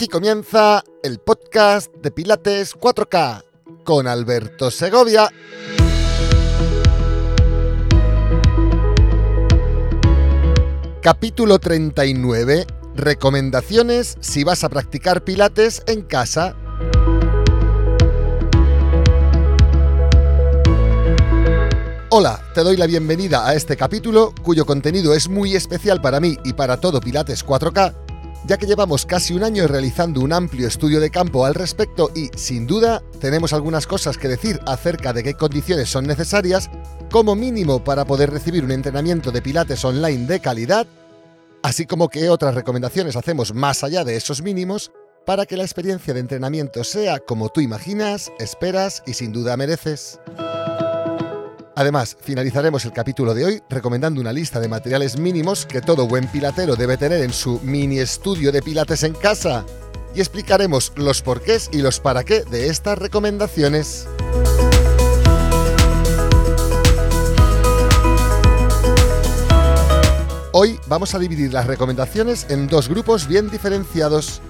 Aquí comienza el podcast de Pilates 4K con Alberto Segovia. Capítulo 39. Recomendaciones si vas a practicar Pilates en casa. Hola, te doy la bienvenida a este capítulo cuyo contenido es muy especial para mí y para todo Pilates 4K, ya que llevamos casi un año realizando un amplio estudio de campo al respecto y, sin duda, tenemos algunas cosas que decir acerca de qué condiciones son necesarias, como mínimo para poder recibir un entrenamiento de Pilates online de calidad, así como qué otras recomendaciones hacemos más allá de esos mínimos para que la experiencia de entrenamiento sea como tú imaginas, esperas y sin duda mereces. Además, finalizaremos el capítulo de hoy recomendando una lista de materiales mínimos que todo buen pilatero debe tener en su mini estudio de pilates en casa. Y explicaremos los porqués y los para qué de estas recomendaciones. Hoy vamos a dividir las recomendaciones en dos grupos bien diferenciados.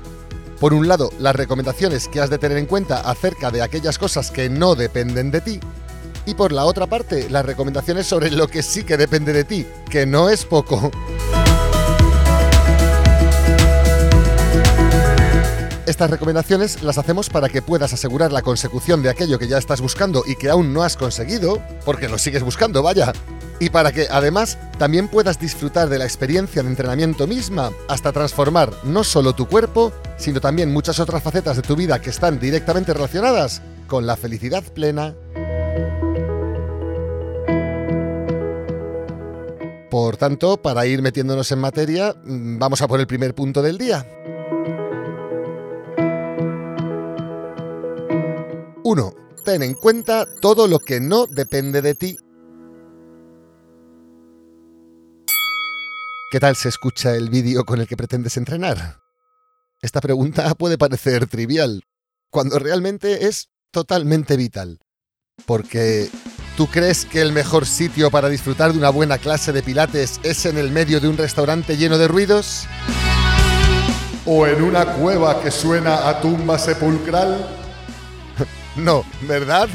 Por un lado, las recomendaciones que has de tener en cuenta acerca de aquellas cosas que no dependen de ti, y por la otra parte, las recomendaciones sobre lo que sí que depende de ti, que no es poco. Estas recomendaciones las hacemos para que puedas asegurar la consecución de aquello que ya estás buscando y que aún no has conseguido, porque lo sigues buscando, vaya. Y para que además también puedas disfrutar de la experiencia de entrenamiento misma hasta transformar no solo tu cuerpo, sino también muchas otras facetas de tu vida que están directamente relacionadas con la felicidad plena. Por tanto, para ir metiéndonos en materia, mm, vamos a por el primer punto del día. 1. Ten en cuenta todo lo que no depende de ti. ¿Qué tal se escucha el vídeo con el que pretendes entrenar? Esta pregunta puede parecer trivial, cuando realmente es totalmente vital. Porque ¿Tú crees que el mejor sitio para disfrutar de una buena clase de pilates es en el medio de un restaurante lleno de ruidos? ¿O en una cueva que suena a tumba sepulcral? no, ¿verdad?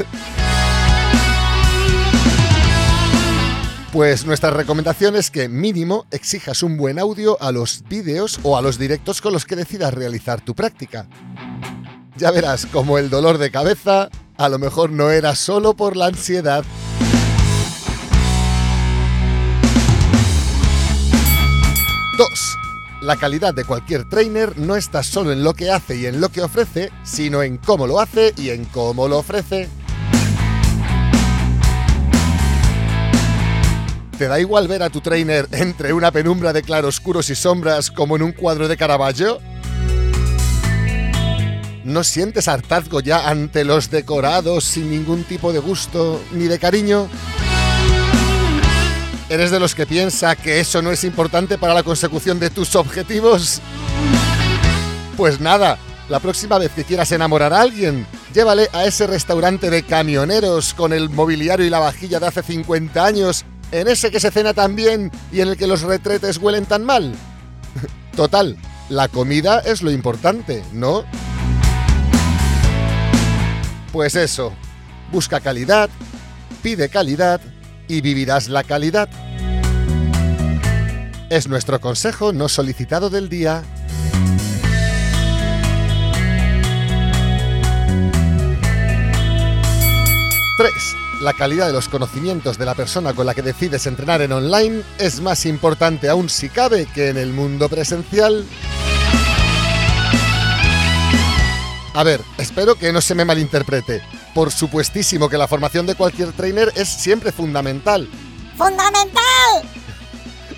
Pues nuestra recomendación es que mínimo exijas un buen audio a los vídeos o a los directos con los que decidas realizar tu práctica. Ya verás como el dolor de cabeza a lo mejor no era solo por la ansiedad. Dos. La calidad de cualquier trainer no está solo en lo que hace y en lo que ofrece, sino en cómo lo hace y en cómo lo ofrece. ¿Te da igual ver a tu trainer entre una penumbra de claroscuros y sombras como en un cuadro de Caravaggio? ¿No sientes hartazgo ya ante los decorados sin ningún tipo de gusto ni de cariño? ¿Eres de los que piensa que eso no es importante para la consecución de tus objetivos? Pues nada, la próxima vez que quieras enamorar a alguien, llévale a ese restaurante de camioneros con el mobiliario y la vajilla de hace 50 años, en ese que se cena tan bien y en el que los retretes huelen tan mal. Total, la comida es lo importante, ¿no? Pues eso, busca calidad, pide calidad y vivirás la calidad. Es nuestro consejo no solicitado del día. ¡3! La calidad de los conocimientos de la persona con la que decides entrenar en online es más importante aún si cabe que en el mundo presencial. A ver, espero que no se me malinterprete. Por supuestísimo que la formación de cualquier trainer es siempre fundamental. ¡Fundamental!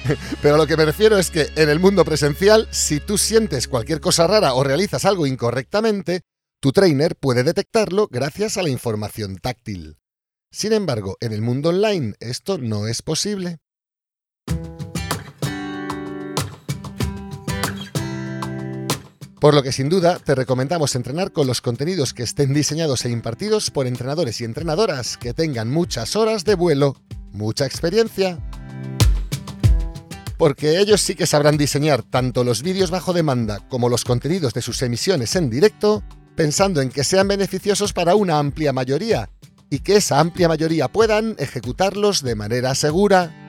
Pero a lo que me refiero es que en el mundo presencial, si tú sientes cualquier cosa rara o realizas algo incorrectamente, tu trainer puede detectarlo gracias a la información táctil. Sin embargo, en el mundo online esto no es posible. Por lo que sin duda te recomendamos entrenar con los contenidos que estén diseñados e impartidos por entrenadores y entrenadoras que tengan muchas horas de vuelo, mucha experiencia. porque ellos sí que sabrán diseñar tanto los vídeos bajo demanda como los contenidos de sus emisiones en directo, pensando en que sean beneficiosos para una amplia mayoría y que esa amplia mayoría puedan ejecutarlos de manera segura.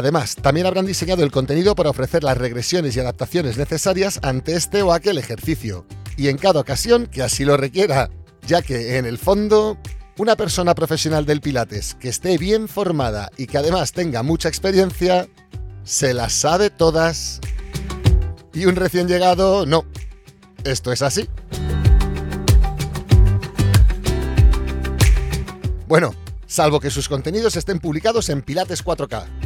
Además, también habrán diseñado el contenido para ofrecer las regresiones y adaptaciones necesarias ante este o aquel ejercicio, y en cada ocasión que así lo requiera, ya que en el fondo una persona profesional del Pilates que esté bien formada y que además tenga mucha experiencia, se las sabe todas. Y un recién llegado, no. Esto es así. Bueno, salvo que sus contenidos estén publicados en Pilates 4K.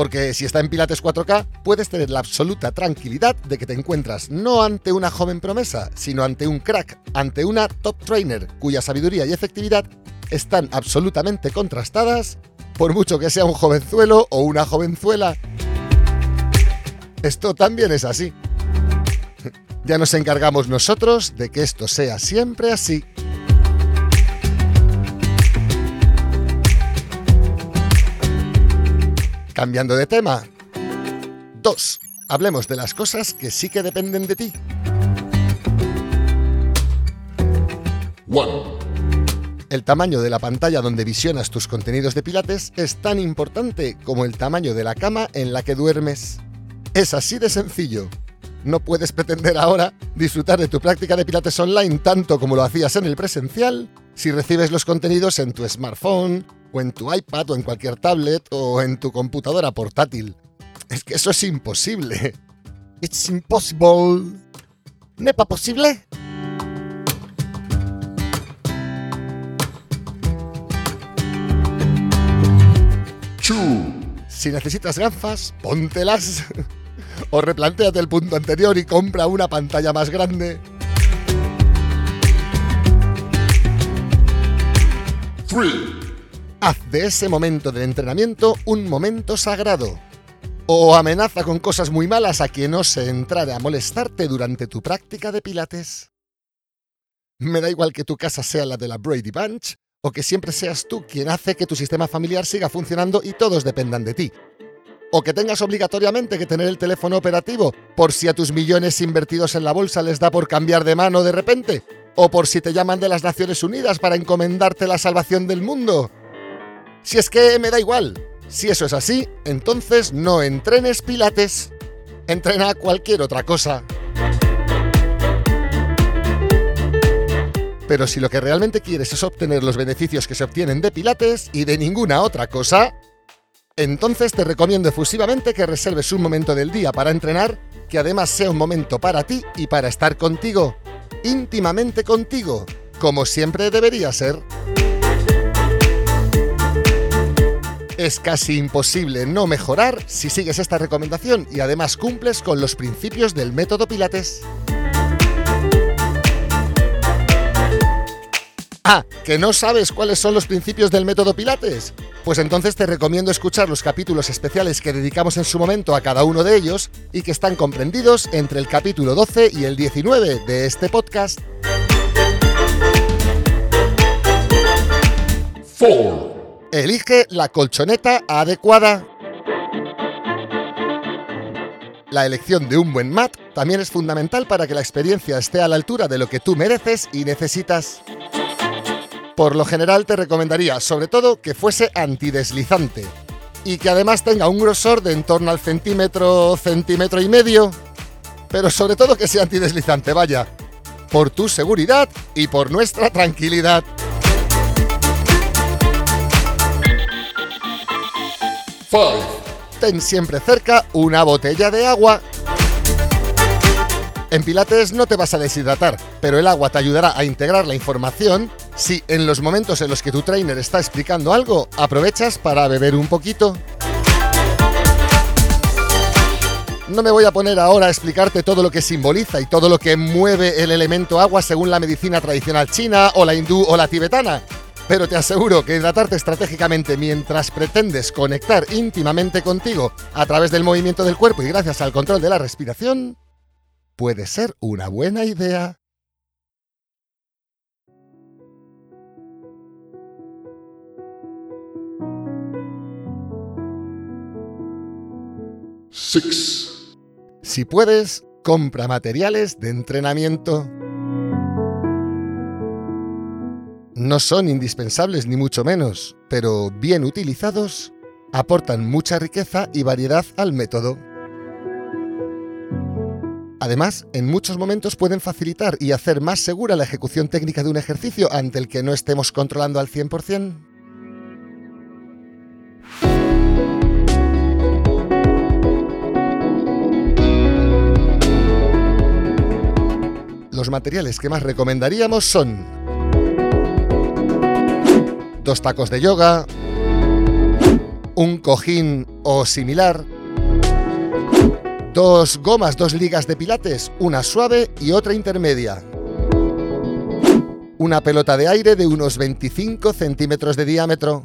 Porque si está en Pilates 4K, puedes tener la absoluta tranquilidad de que te encuentras no ante una joven promesa, sino ante un crack, ante una top trainer cuya sabiduría y efectividad están absolutamente contrastadas, por mucho que sea un jovenzuelo o una jovenzuela. Esto también es así. Ya nos encargamos nosotros de que esto sea siempre así. Cambiando de tema. 2. Hablemos de las cosas que sí que dependen de ti. 1. El tamaño de la pantalla donde visionas tus contenidos de Pilates es tan importante como el tamaño de la cama en la que duermes. Es así de sencillo. No puedes pretender ahora disfrutar de tu práctica de Pilates online tanto como lo hacías en el presencial si recibes los contenidos en tu smartphone, o en tu iPad, o en cualquier tablet, o en tu computadora portátil. Es que eso es imposible. It's impossible. ¿Nepa posible? Si necesitas gafas, póntelas. o replantéate el punto anterior y compra una pantalla más grande. 3. Haz de ese momento de entrenamiento un momento sagrado. O amenaza con cosas muy malas a quien se entrare a molestarte durante tu práctica de pilates. Me da igual que tu casa sea la de la Brady Bunch o que siempre seas tú quien hace que tu sistema familiar siga funcionando y todos dependan de ti. O que tengas obligatoriamente que tener el teléfono operativo por si a tus millones invertidos en la bolsa les da por cambiar de mano de repente. O por si te llaman de las Naciones Unidas para encomendarte la salvación del mundo. Si es que me da igual. Si eso es así, entonces no entrenes pilates. Entrena cualquier otra cosa. Pero si lo que realmente quieres es obtener los beneficios que se obtienen de Pilates y de ninguna otra cosa, entonces te recomiendo efusivamente que reserves un momento del día para entrenar, que además sea un momento para ti y para estar contigo, íntimamente contigo, como siempre debería ser. Es casi imposible no mejorar si sigues esta recomendación y además cumples con los principios del método Pilates. Ah, ¿que no sabes cuáles son los principios del método Pilates? Pues entonces te recomiendo escuchar los capítulos especiales que dedicamos en su momento a cada uno de ellos y que están comprendidos entre el capítulo 12 y el 19 de este podcast. 4. Elige la colchoneta adecuada. La elección de un buen mat también es fundamental para que la experiencia esté a la altura de lo que tú mereces y necesitas. Por lo general te recomendaría, sobre todo, que fuese antideslizante y que además tenga un grosor de en torno al centímetro, centímetro y medio, pero sobre todo que sea antideslizante, vaya, por tu seguridad y por nuestra tranquilidad. Ten siempre cerca una botella de agua en Pilates no te vas a deshidratar, pero el agua te ayudará a integrar la información si en los momentos en los que tu trainer está explicando algo, aprovechas para beber un poquito. No me voy a poner ahora a explicarte todo lo que simboliza y todo lo que mueve el elemento agua según la medicina tradicional china o la hindú o la tibetana pero te aseguro que hidratarte estratégicamente mientras pretendes conectar íntimamente contigo a través del movimiento del cuerpo y gracias al control de la respiración, puede ser una buena idea. Six. Si puedes, compra materiales de entrenamiento. No son indispensables ni mucho menos, pero bien utilizados, aportan mucha riqueza y variedad al método. Además, en muchos momentos pueden facilitar y hacer más segura la ejecución técnica de un ejercicio ante el que no estemos controlando al 100%. Los materiales que más recomendaríamos son dos tacos de yoga, un cojín o similar, dos gomas, dos ligas de pilates, una suave y otra intermedia, una pelota de aire de unos 25 centímetros de diámetro,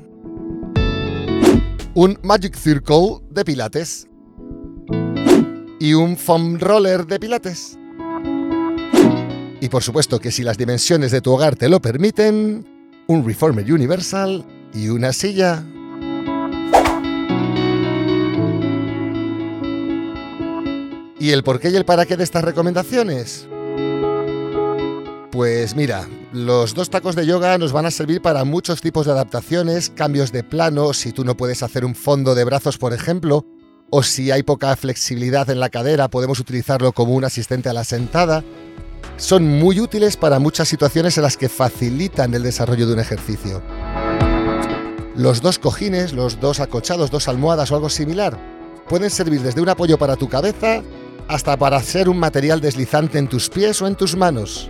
un Magic Circle de pilates y un foam roller de pilates. Y por supuesto que si las dimensiones de tu hogar te lo permiten, un Reformer Universal y una silla. ¿Y el por qué y el para qué de estas recomendaciones? Pues mira, los dos tacos de yoga nos van a servir para muchos tipos de adaptaciones, cambios de plano, si tú no puedes hacer un fondo de brazos, por ejemplo, o si hay poca flexibilidad en la cadera, podemos utilizarlo como un asistente a la sentada. Son muy útiles para muchas situaciones en las que facilitan el desarrollo de un ejercicio. Los dos cojines, los dos acochados, dos almohadas o algo similar, pueden servir desde un apoyo para tu cabeza hasta para ser un material deslizante en tus pies o en tus manos.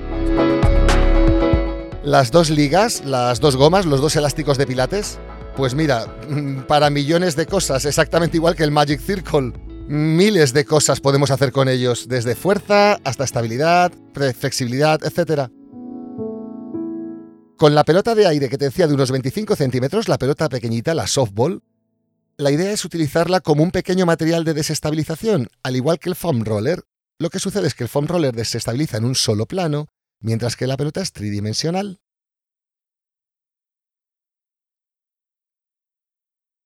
Las dos ligas, las dos gomas, los dos elásticos de pilates, pues mira, para millones de cosas, exactamente igual que el Magic Circle. Miles de cosas podemos hacer con ellos, desde fuerza hasta estabilidad, flexibilidad, etc. Con la pelota de aire que te decía de unos 25 centímetros, la pelota pequeñita, la softball, la idea es utilizarla como un pequeño material de desestabilización, al igual que el foam roller. Lo que sucede es que el foam roller desestabiliza en un solo plano, mientras que la pelota es tridimensional.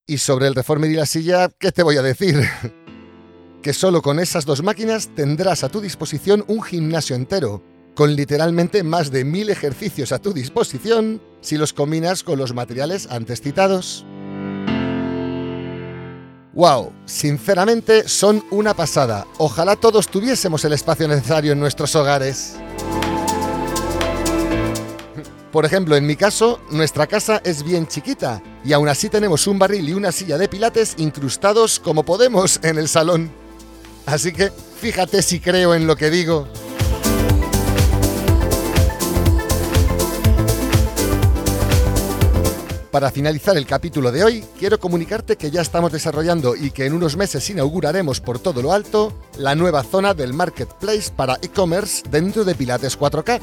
Y sobre el reformer y la silla, ¿qué te voy a decir? que solo con esas dos máquinas tendrás a tu disposición un gimnasio entero, con literalmente más de mil ejercicios a tu disposición si los combinas con los materiales antes citados. ¡Wow! Sinceramente son una pasada. Ojalá todos tuviésemos el espacio necesario en nuestros hogares. Por ejemplo, en mi caso, nuestra casa es bien chiquita y aún así tenemos un barril y una silla de pilates incrustados como podemos en el salón. Así que fíjate si creo en lo que digo. Para finalizar el capítulo de hoy, quiero comunicarte que ya estamos desarrollando y que en unos meses inauguraremos por todo lo alto la nueva zona del marketplace para e-commerce dentro de Pilates 4K.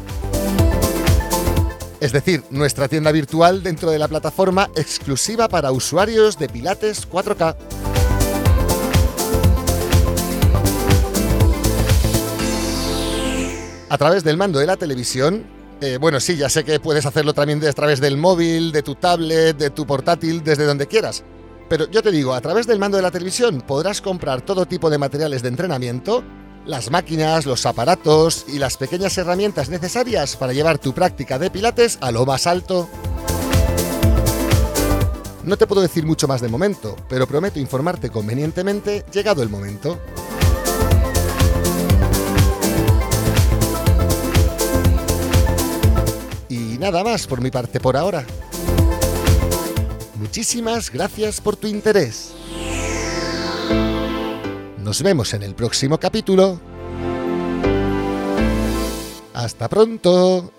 Es decir, nuestra tienda virtual dentro de la plataforma exclusiva para usuarios de Pilates 4K. A través del mando de la televisión, eh, bueno, sí, ya sé que puedes hacerlo también a través del móvil, de tu tablet, de tu portátil, desde donde quieras. Pero yo te digo, a través del mando de la televisión podrás comprar todo tipo de materiales de entrenamiento, las máquinas, los aparatos y las pequeñas herramientas necesarias para llevar tu práctica de pilates a lo más alto. No te puedo decir mucho más de momento, pero prometo informarte convenientemente llegado el momento. Nada más por mi parte por ahora. Muchísimas gracias por tu interés. Nos vemos en el próximo capítulo. Hasta pronto.